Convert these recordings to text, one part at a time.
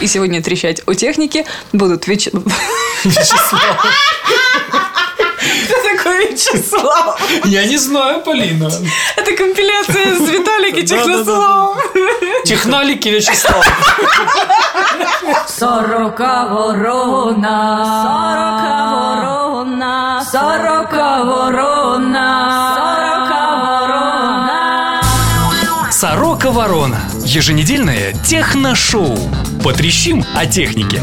И сегодня трещать о технике будут Вяч... Вячеслав. Что такое Вячеслав? Я не знаю, Полина. Это компиляция с Виталик и Технославом. Техналики Вячеслав. Сорока ворона, сорока ворона, сорока ворона, сорока ворона. Сорока Ворона. Еженедельное техношоу. Потрещим о технике.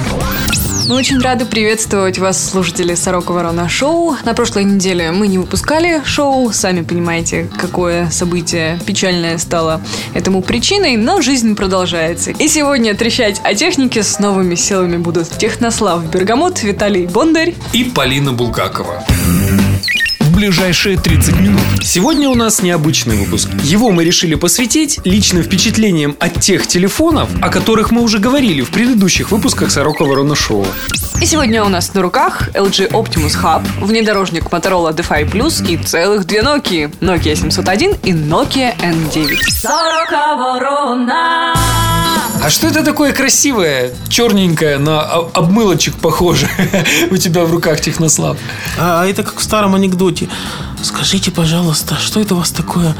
Мы очень рады приветствовать вас, слушатели Сорока Ворона Шоу. На прошлой неделе мы не выпускали шоу. Сами понимаете, какое событие печальное стало этому причиной, но жизнь продолжается. И сегодня трещать о технике с новыми силами будут Технослав Бергамот, Виталий Бондарь. И Полина Булгакова. Ближайшие 30 минут. Сегодня у нас необычный выпуск. Его мы решили посвятить личным впечатлениям от тех телефонов, о которых мы уже говорили в предыдущих выпусках Сорока Ворона Шоу. И сегодня у нас на руках LG Optimus Hub, внедорожник Motorola DeFi Plus и целых две Nokia. Nokia 701 и Nokia N9. Сорока ворона. А что это такое красивое, черненькое, на обмылочек похоже у тебя в руках, Технослав? А это как в старом анекдоте. Скажите, пожалуйста, что это у вас такое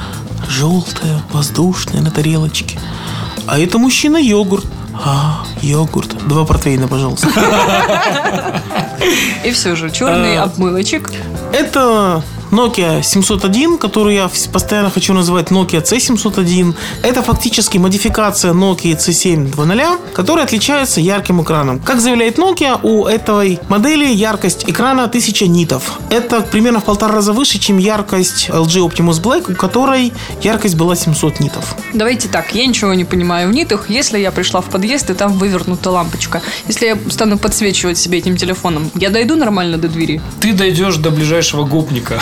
желтое, воздушное на тарелочке? А это мужчина йогурт. А, йогурт. Два портвейна, пожалуйста. И все же черный А. обмылочек. Это Nokia 701, которую я постоянно хочу называть Nokia C701. Это фактически модификация Nokia C7 2.0, которая отличается ярким экраном. Как заявляет Nokia, у этой модели яркость экрана 1000 нитов. Это примерно в полтора раза выше, чем яркость LG Optimus Black, у которой яркость была 700 нитов. Давайте так, я ничего не понимаю в нитах. Если я пришла в подъезд, и там вывернута лампочка. Если я стану подсвечивать себе этим телефоном, я дойду нормально до двери? Ты дойдешь до ближайшего гопника.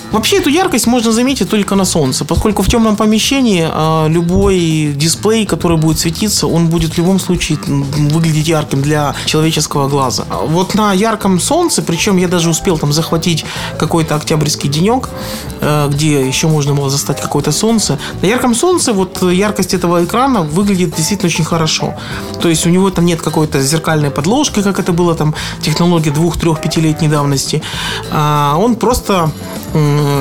Вообще эту яркость можно заметить только на солнце, поскольку в темном помещении а, любой дисплей, который будет светиться, он будет в любом случае выглядеть ярким для человеческого глаза. А Вот на ярком солнце, причем я даже успел там захватить какой-то октябрьский денек, э, где еще можно было застать какое-то солнце. На ярком солнце вот яркость этого экрана выглядит действительно очень хорошо. То есть у него там нет какой-то зеркальной подложки, как это было там технология двух, трех, пятилетней давности. А, Он просто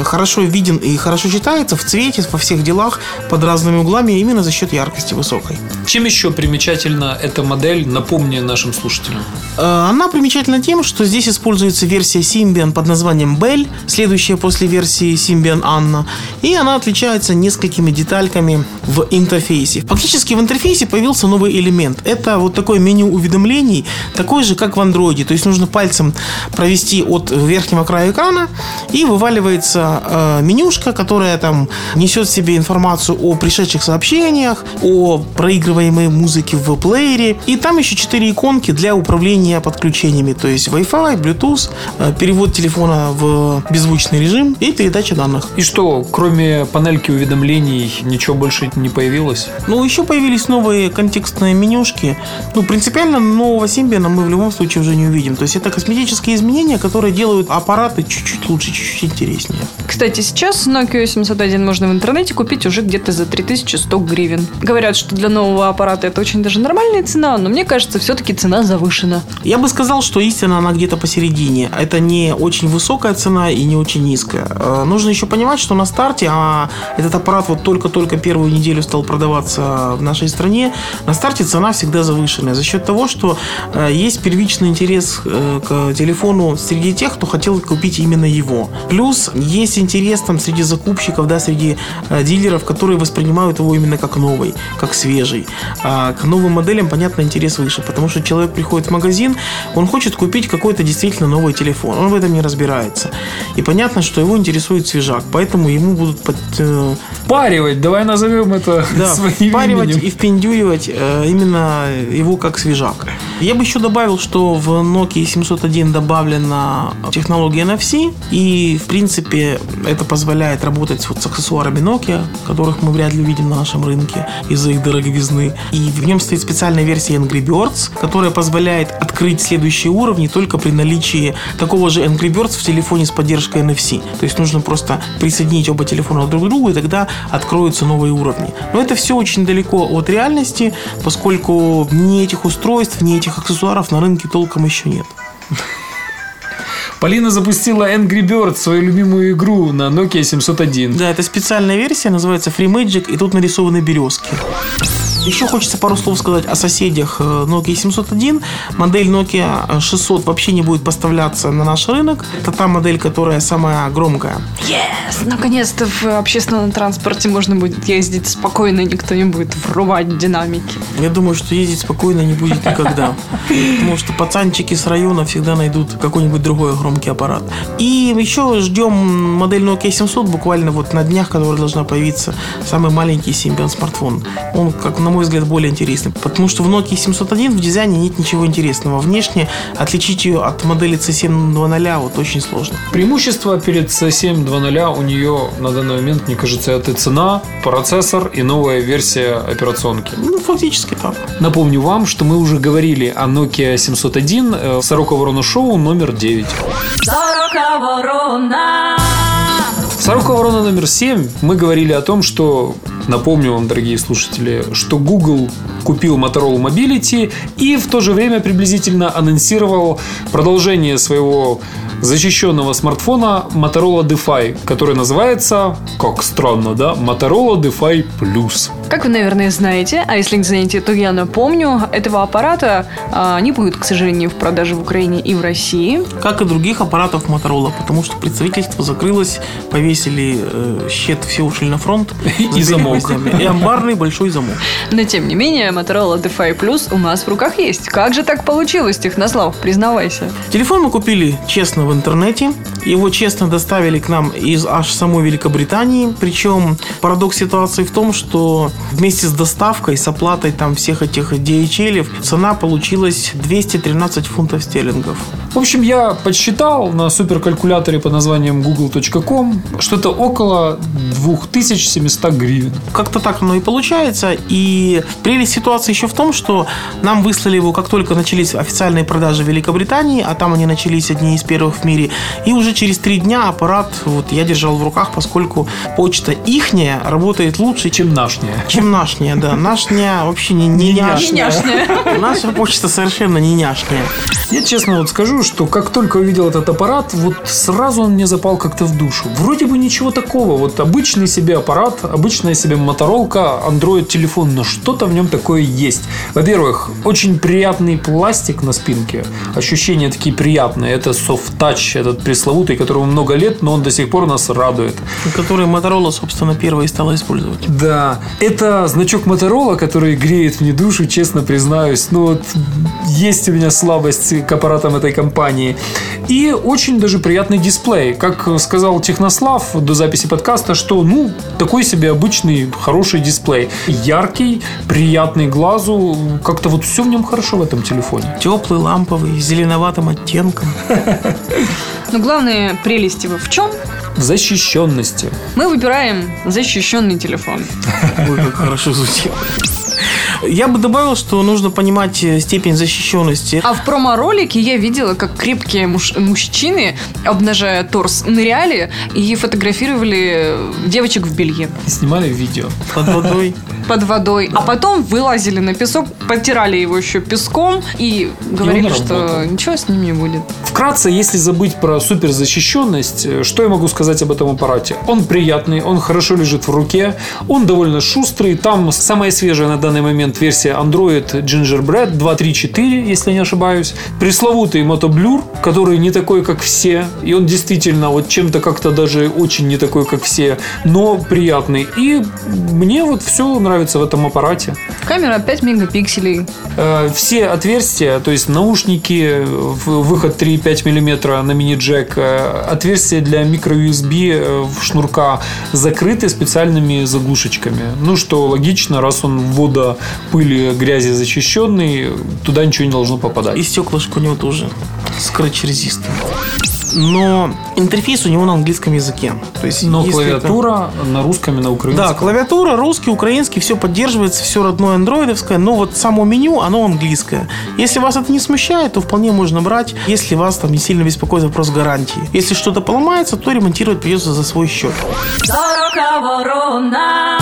хорошо виден и хорошо читается в цвете, во всех делах, под разными углами, именно за счет яркости высокой. Чем еще примечательна эта модель, напомни нашим слушателям. Э, Она примечательна тем, что здесь используется версия Symbian под названием Bell, следующая после версии Symbian Anna, и она отличается несколькими детальками в интерфейсе. Фактически в интерфейсе появился новый элемент. Это вот такое меню уведомлений, такое же, как в Android. То есть нужно пальцем провести от верхнего края экрана, и вываливается э, менюшка, которая там несет в себе информацию о пришедших сообщениях, о проигрываемой музыке в плеере. И там еще четыре иконки для управления подключениями. То есть Wi-Fi, Bluetooth, э, перевод телефона в беззвучный режим и передача данных. И что, кроме панельки уведомлений, ничего больше не появилось? Ну, еще появились новые контекстные менюшки. Ну, принципиально нового Symbian мы в любом случае уже не увидим. То есть это косметические изменения, которые делают аппараты чуть-чуть лучше, чуть-чуть интереснее. Кстати, сейчас Nokia 701 можно в интернете купить уже где-то за 3100 гривен. Говорят, что для нового аппарата это очень даже нормальная цена, но мне кажется, все-таки цена завышена. Я бы сказал, что истина она где-то посередине. Это не очень высокая цена и не очень низкая. Э, Нужно еще понимать, что на старте, а этот аппарат вот только-только первую неделю стал продаваться в нашей стране, на старте цена всегда завышенная за счет того, что э, есть первичный интерес э, к телефону среди тех, кто хотел купить именно его. Плюс есть интерес там среди закупщиков, да, среди э, дилеров, которые воспринимают его именно как новый, как свежий. А к новым моделям, понятно, интерес выше, потому что человек приходит в магазин, он хочет купить какой-то действительно новый телефон, он в этом не разбирается. И понятно, что его интересует свежак, поэтому ему будут под, э, Паривать, давай назовем это да, своим впаривать именем. и впендюривать э, именно его как свежак. Я бы еще добавил, что в Nokia 701 добавлена технология NFC, и, в принципе, это позволяет работать вот с аксессуарами Nokia, которых мы вряд ли увидим на нашем рынке из-за их дороговизны. И в нем стоит специальная версия Angry Birds, которая позволяет открыть следующие уровни только при наличии такого же Angry Birds в телефоне с поддержкой NFC. То есть нужно просто присоединить оба телефона друг к другу, и тогда откроются новые уровни. Но это все очень далеко от реальности, поскольку ни этих устройств, ни этих аксессуаров на рынке толком еще нет. Полина запустила Angry Birds, свою любимую игру на Nokia 701. Да, это специальная версия, называется Free Magic, и тут нарисованы березки. Еще хочется пару слов сказать о соседях э, Nokia 701. Модель Nokia 600 вообще не будет поставляться на наш рынок. Это та модель, которая самая громкая. Yes! Наконец-то в общественном транспорте можно будет ездить спокойно, никто не будет врубать динамики. Я думаю, что ездить спокойно не будет никогда. Потому что пацанчики с района всегда найдут какой-нибудь другой громкий аппарат. И еще ждем модель Nokia 700 буквально вот на днях, которая должна появиться. Самый маленький Symbian смартфон. Он, как на мой взгляд, более интересный. Потому что в Nokia 701 в дизайне нет ничего интересного. Внешне отличить ее от модели C7 2.0 вот очень сложно. Преимущество перед C7 2.0 у нее на данный момент, мне кажется, это цена, процессор и новая версия операционки. Ну, фактически так. Напомню вам, что мы уже говорили о Nokia 701 э, в Сорока Ворона Шоу номер 9. Сорока ворона. В Сорока Ворона номер 7 мы говорили о том, что, напомню вам, дорогие слушатели, что Google купил Motorola Mobility и в то же время приблизительно анонсировал продолжение своего защищенного смартфона Motorola DeFi, который называется, как странно, да, Motorola DeFi Plus. Как вы, наверное, знаете, а если не знаете, то я напомню, этого аппарата а, не будет, к сожалению, в продаже в Украине и в России. Как и других аппаратов Motorola, потому что представительство закрылось, повесили э, щит, все ушли на фронт. И замок. И амбарный большой замок. Но, тем не менее, Motorola DeFi Plus у нас в руках есть. Как же так получилось, Технослав? Признавайся. Телефон мы купили честно в интернете. Его честно доставили к нам из аж самой Великобритании. Причем парадокс ситуации в том, что вместе с доставкой, с оплатой там всех этих DHL, цена получилась 213 фунтов стерлингов. В общем, я подсчитал на суперкалькуляторе под названием google.com, что это около 2700 гривен. Как-то так оно и получается. И прелесть ситуации еще в том, что нам выслали его, как только начались официальные продажи в Великобритании, а там они начались одни из первых в мире. И уже через три дня аппарат вот я держал в руках, поскольку почта ихняя работает лучше, чем нашняя. чем нашняя, да. Нашняя вообще не, не няшная. няшная. Наша почта совершенно не няшная. Я честно вот скажу, что как только увидел этот аппарат, вот сразу он мне запал как-то в душу. Вроде бы ничего такого. Вот обычный себе аппарат, обычная себе моторолка, Android телефон, но что-то в нем такое есть. Во-первых, очень приятный пластик на спинке. Ощущения такие приятные. Это soft touch, этот пресловутый, которому много лет, но он до сих пор нас радует. Который Motorola, собственно, первой стала использовать. Да, это значок Моторола, который греет мне душу, честно признаюсь. Ну вот есть у меня слабость к аппаратам этой компании. И очень даже приятный дисплей. Как сказал Технослав до записи подкаста, что ну такой себе обычный хороший дисплей. Яркий, приятный глазу. Как-то вот все в нем хорошо в этом телефоне. Теплый, ламповый, с зеленоватым оттенком. Но главная прелесть его в чем? В защищенности. Мы выбираем защищенный телефон. Ой, как хорошо звучит. Я бы добавил, что нужно понимать э, степень защищенности. А в промо-ролике я видела, как крепкие муж- мужчины, обнажая торс, ныряли и фотографировали девочек в белье И снимали видео. Под водой. под водой. А потом вылазили на песок, потирали его еще песком и говорили, что ничего с ним не будет. Вкратце, если забыть про суперзащищенность, э, что я могу сказать об этом аппарате? Он приятный, он хорошо лежит в руке, он довольно шустрый. Там самая свежая на данный момент версия Android Gingerbread 2.3.4, если не ошибаюсь. Пресловутый мотоблюр, который не такой, как все. И он действительно вот чем-то как-то даже очень не такой, как все, но приятный. И мне вот все нравится в этом аппарате. Камера 5 мегапикселей. Э, Все отверстия, то есть наушники, выход 3,5 мм на мини-джек, э, отверстия для микро-USB в шнурка закрыты специальными заглушечками. Ну, что логично, раз он пыли, грязи защищенный, туда ничего не должно попадать. И стеклышко у него тоже resistant. Но интерфейс у него на английском языке. То есть, Но если это- клавиатура на русском и на украинском. Да, клавиатура, русский, украинский, все поддерживается, все родное андроидовское, но вот само меню, оно английское. Если вас это не смущает, то вполне можно брать, если вас там не сильно беспокоит вопрос гарантии. Если что-то поломается, то ремонтировать придется за свой счет. Ворона.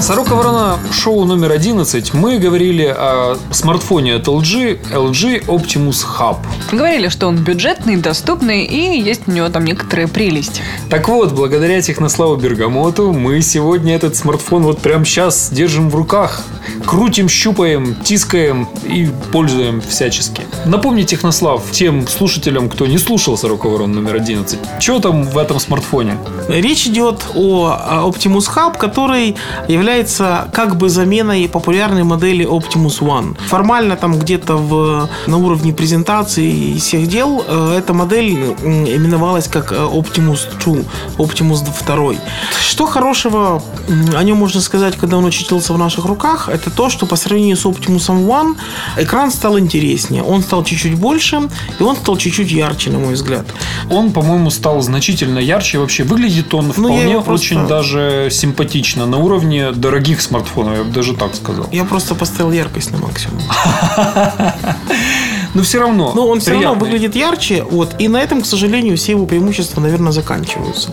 Сорока Ворона шоу номер 11. Мы говорили о смартфоне от LG, LG Optimus Hub. Говорили, что он бюджетный, доступный и есть у него там некоторые прелести. Так вот, благодаря Технославу Бергамоту мы сегодня этот смартфон вот прямо сейчас держим в руках. Крутим, щупаем, тискаем и пользуем всячески. Напомни, Технослав, тем слушателям, кто не слушал Сорока Ворон номер 11, что там в этом смартфоне? Речь идет о Optimus Hub, который является как бы заменой популярной модели Optimus One. Формально там где-то в, на уровне презентации и всех дел э, эта модель именовалась как э, Optimus 2, Optimus 2. Что хорошего о нем можно сказать, когда он очутился в наших руках, это то, что по сравнению с Optimus One экран стал интереснее, он стал чуть-чуть больше, и он стал чуть-чуть ярче, на мой взгляд. Он, по-моему, стал значительно ярче. Вообще выглядит он Ну, вполне его просто- очень даже симпатично. На уровне дорогих смартфонов, я бы даже так сказал. Я просто поставил яркость на максимум. Но все равно. Но он все равно приятный. выглядит ярче, вот, и на этом, к сожалению, все его преимущества, наверное, заканчиваются.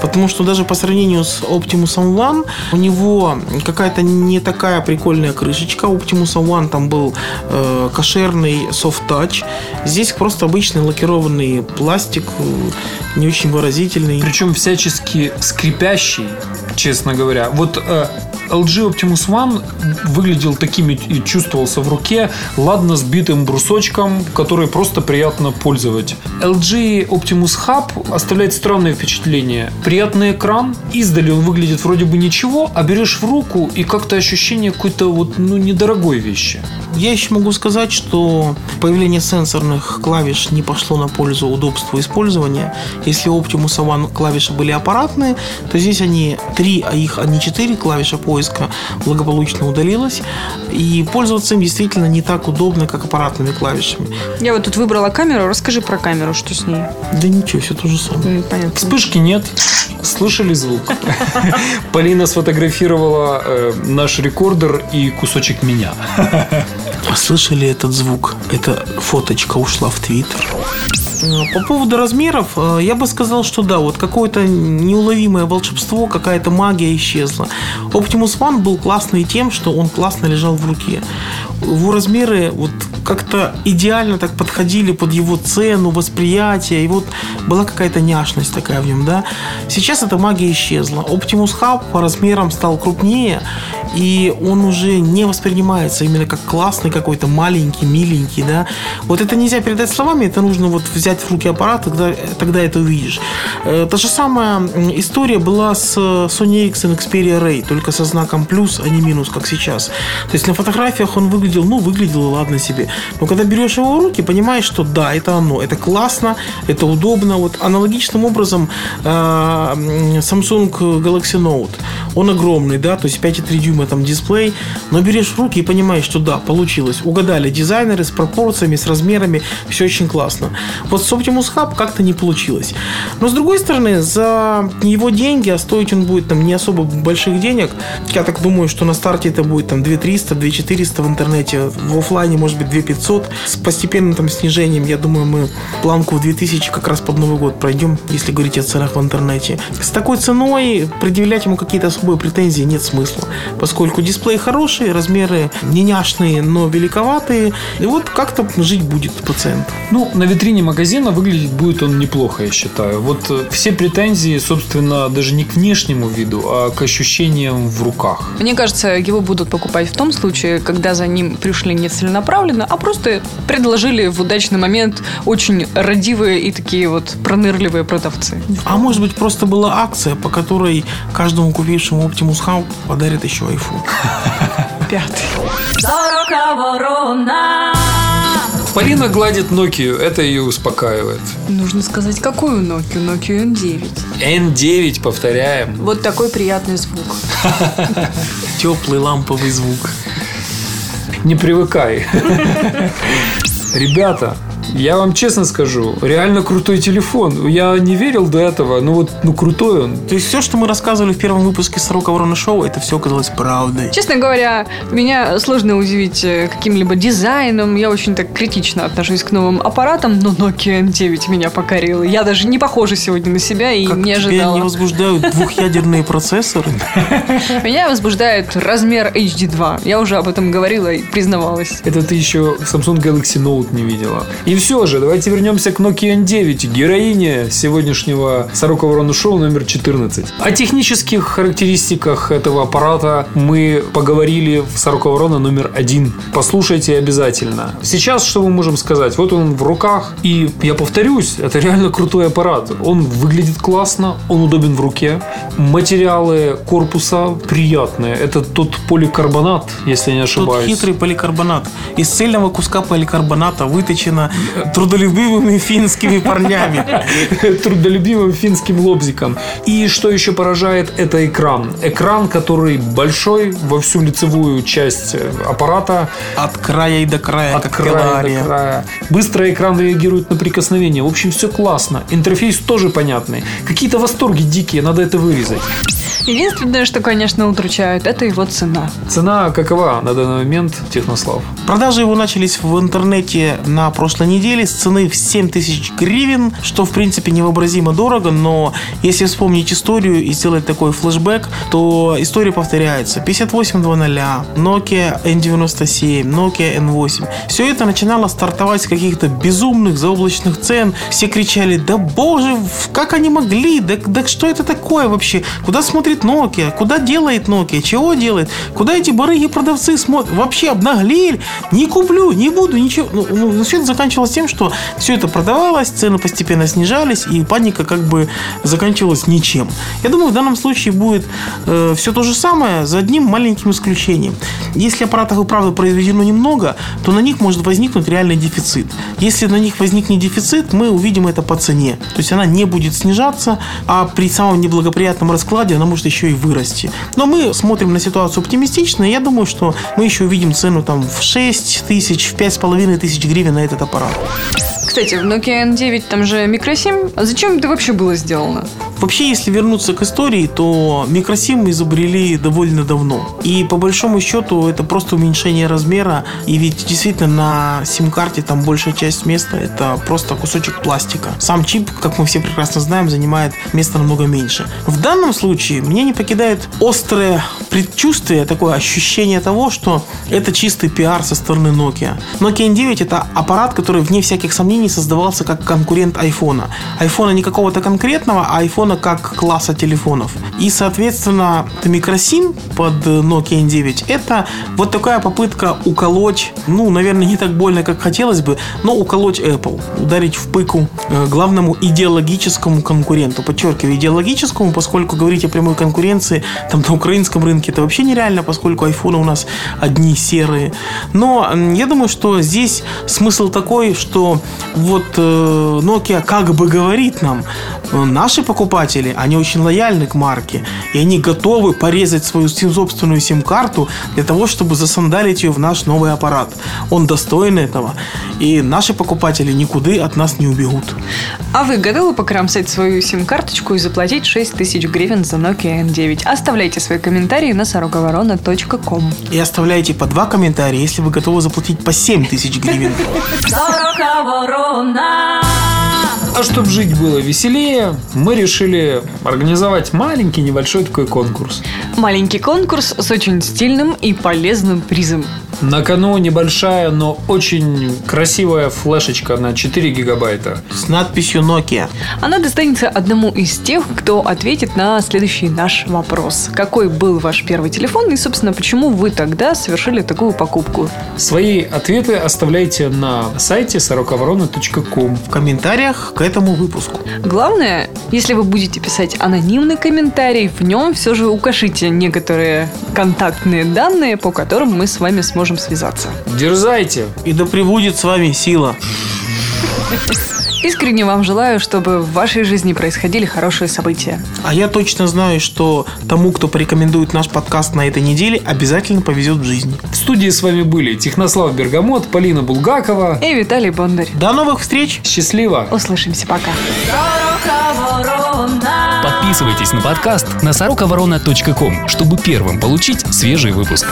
Потому что даже по сравнению с Optimus One, у него какая-то не такая прикольная крышечка. Optimus One там был э, кошерный soft touch. Здесь просто обычный лакированный пластик, не очень выразительный. Причем всячески скрипящий, честно говоря. Вот э, LG Optimus One выглядел таким и- чувствовался в руке, ладно сбитым брусочком, который просто приятно пользовать. LG Optimus Hub оставляет странное впечатление. Приятный экран, издали он выглядит вроде бы ничего, а берешь в руку и как-то ощущение какой-то вот, ну, недорогой вещи. Я еще могу сказать, что появление сенсорных клавиш не пошло на пользу удобству использования. Если у Optimus One клавиши были аппаратные, то здесь они три, а их, а не четыре клавиша поиска благополучно удалилось. И пользоваться им действительно не так удобно, как аппаратными клавишами. Я вот тут выбрала камеру. Расскажи про камеру, что с ней. Да ничего, все то же самое. Понятно. Вспышки нет. Слышали звук? Полина сфотографировала э, наш рекордер и кусочек меня. Слышали этот звук? Эта фоточка ушла в Твиттер. Э, По поводу размеров, э, я бы сказал, что да, вот какое-то неуловимое волшебство, какая-то магия исчезла. Optimus One был классный тем, что он классно лежал в руке. Его размеры вот как-то идеально так подходили под его цену, восприятие, и вот была какая-то няшность такая в нем, да. Сейчас эта магия исчезла. Optimus Hub по размерам стал крупнее, и он уже не воспринимается именно как классный какой-то маленький, миленький, да. Вот это нельзя передать словами, это нужно вот взять в руки аппарат, тогда, тогда это увидишь. Э, Та же самая история была с Sony Ericsson Xperia Ray, только со знаком плюс, а не минус, как сейчас. То есть на фотографиях он выглядел, ну, выглядел, ладно себе. Но когда берешь его в руки, понимаешь, что да, это оно, это классно, это удобно. Вот аналогичным образом э, Samsung Galaxy Note, он огромный, да, то есть 5,3 дюйма там дисплей, но берешь в руки и понимаешь, что да, получилось. Угадали дизайнеры с пропорциями, с размерами, все очень классно. Вот с Optimus Hub как-то не получилось. Но с другой стороны, за его деньги, а стоить он будет там не особо больших денег, я так думаю, что на старте это будет там 2300, 2400 в интернете, в офлайне может быть 2500. С постепенным там снижением, я думаю, мы планку в 2000 как раз под Новый год пройдем, если говорить о ценах в интернете. С такой ценой предъявлять ему какие-то особые претензии нет смысла, поскольку дисплей хороший, размеры не няшные, но великоватые, и вот как-то жить будет пациент. Ну, на витрине магазина выглядеть будет он неплохо, я считаю. Вот э, все претензии, собственно, даже не к внешнему виду, а к ощущениям в руках. Мне кажется, его будут покупать в том случае, когда за ним пришли не целенаправленно, а просто предложили в удачный момент очень родивые и такие вот пронырливые продавцы. А может быть просто была акция, по которой каждому купившему Optimus Hub подарят еще iPhone. Пятый. Полина гладит Nokia, это ее успокаивает. Нужно сказать, какую Nokia? Nokia N9. N9, повторяем. Вот такой приятный звук. Теплый ламповый звук. Не привыкай. Ребята, я вам честно скажу, реально крутой телефон. Я не верил до этого, но вот ну крутой он. То есть все, что мы рассказывали в первом выпуске «Сорока ворона шоу», это все оказалось правдой. Честно говоря, меня сложно удивить э, каким-либо дизайном. Я очень так критично отношусь к новым аппаратам, но Nokia N9 меня покорила. Я даже не похожа сегодня на себя и Как не тебя ожидала. не возбуждают двухъядерные процессоры? Меня возбуждает размер HD2. Я уже об этом говорила и признавалась. Это ты еще Samsung Galaxy Note не видела. И все же, давайте вернемся к Nokia N9, героине сегодняшнего Сорока Ворона Шоу номер 14. О технических характеристиках этого аппарата мы поговорили в Сорока Ворона номер один. Послушайте обязательно. Сейчас что мы можем сказать? Вот он в руках, и я повторюсь, это реально крутой аппарат. Он выглядит классно, он удобен в руке. Материалы корпуса приятные. Это тот поликарбонат, если не ошибаюсь. хитрый поликарбонат. Из цельного куска поликарбоната выточено трудолюбивыми финскими парнями. трудолюбивым финским лобзиком. И что еще поражает, это экран. Экран, который большой во всю лицевую часть э, аппарата, От края и до края, от края до края. Быстро экран реагирует на прикосновение. В общем, все классно. Интерфейс тоже понятный. Какие-то восторги дикие, надо это вырезать. Единственное, что, конечно, удручает, это его цена. Цена какова на данный момент, Технослав? Продажи его начались в интернете на прошлой неделе с цены в 7 тысяч гривен, что в принципе невообразимо дорого, но если вспомнить историю и сделать такой флешбэк, то история повторяется. 5800, Nokia N97, Nokia N8. Все это начинало стартовать с каких-то безумных заоблачных цен. Все кричали, да боже, как они могли, да, да что это такое вообще? Куда смотрит Nokia? Куда делает Nokia? Чего делает? Куда эти барыги продавцы смотрят? Вообще обнаглели? Не куплю, не буду, ничего. Ну, ну, все это заканчивалось тем, что все это продавалось, цены постепенно снижались, и паника как бы заканчивалась ничем. Я думаю, в данном случае будет э, все то же самое, за одним маленьким исключением. Если аппаратов и правда произведено немного, то на них может возникнуть реальный дефицит. Если на них возникнет дефицит, мы увидим это по цене. То есть она не будет снижаться, а при самом неблагоприятном раскладе она может еще и вырасти. Но мы смотрим на ситуацию оптимистично, и я думаю, что мы еще увидим цену там в 6 тысяч, в 5,5 тысяч гривен на этот аппарат. Кстати, в Nokia N9 там же микросим. А зачем это вообще было сделано? Вообще, если вернуться к истории, то микросим изобрели довольно давно. И по большому счету это просто уменьшение размера. И ведь действительно на сим-карте там большая часть места это просто кусочек пластика. Сам чип, как мы все прекрасно знаем, занимает места намного меньше. В данном случае меня не покидает острое предчувствие, такое ощущение того, что это чистый пиар со стороны Nokia. Nokia N9 это аппарат, который вне всяких сомнений создавался как конкурент айфона. Айфона не какого-то конкретного, а айфона как класса телефонов. И, соответственно, микросим под Nokia N9 это вот такая попытка уколоть, ну, наверное, не так больно, как хотелось бы, но уколоть Apple, ударить в пыку э, главному идеологическому конкуренту. Подчеркиваю, идеологическому, поскольку говорить о прямой конкуренции там на украинском рынке это вообще нереально, поскольку айфоны у нас одни серые. Но я думаю, что здесь смысл такой, что вот э, Nokia как бы говорит нам, э, наши покупатели, они очень лояльны к марке, и они готовы порезать свою собственную сим-карту для того, чтобы засандалить ее в наш новый аппарат. Он достоин этого, и наши покупатели никуда от нас не убегут. А вы готовы покромсать свою сим-карточку и заплатить 6 тысяч гривен за Nokia N9? Оставляйте свои комментарии на сороковорона.ком. И оставляйте по два комментария, если вы готовы заплатить по 7 тысяч гривен. Сорока ворона. А чтобы жить было веселее, мы решили организовать маленький небольшой такой конкурс. Маленький конкурс с очень стильным и полезным призом. На кону небольшая, но очень красивая флешечка на 4 гигабайта. С надписью Nokia. Она достанется одному из тех, кто ответит на следующий наш вопрос. Какой был ваш первый телефон и, собственно, почему вы тогда совершили такую покупку? Свои ответы оставляйте на сайте сороковорона.ком. В комментариях к этому выпуску. Главное, если вы будете писать анонимный комментарий, в нем все же укажите некоторые контактные данные, по которым мы с вами сможем связаться. Дерзайте! И да пребудет с вами сила. Искренне вам желаю, чтобы в вашей жизни происходили хорошие события. А я точно знаю, что тому, кто порекомендует наш подкаст на этой неделе, обязательно повезет в жизни. В студии с вами были Технослав Бергамот, Полина Булгакова. И Виталий Бондарь. До новых встреч! Счастливо! Услышимся, пока. Подписывайтесь на подкаст на сорокаворона.ком, чтобы первым получить свежий выпуск.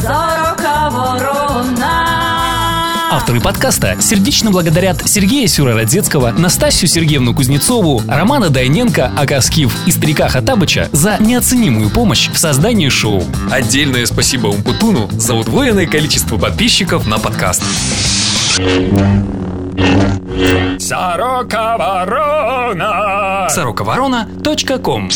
Авторы подкаста сердечно благодарят Сергея Сюрородецкого, Настасью Сергеевну Кузнецову, Романа Дайненко, Акаскив и Старика Хатабыча за неоценимую помощь в создании шоу. Отдельное спасибо Умпутуну за удвоенное количество подписчиков на подкаст. Сорока Ворона! Сорокаворона.ком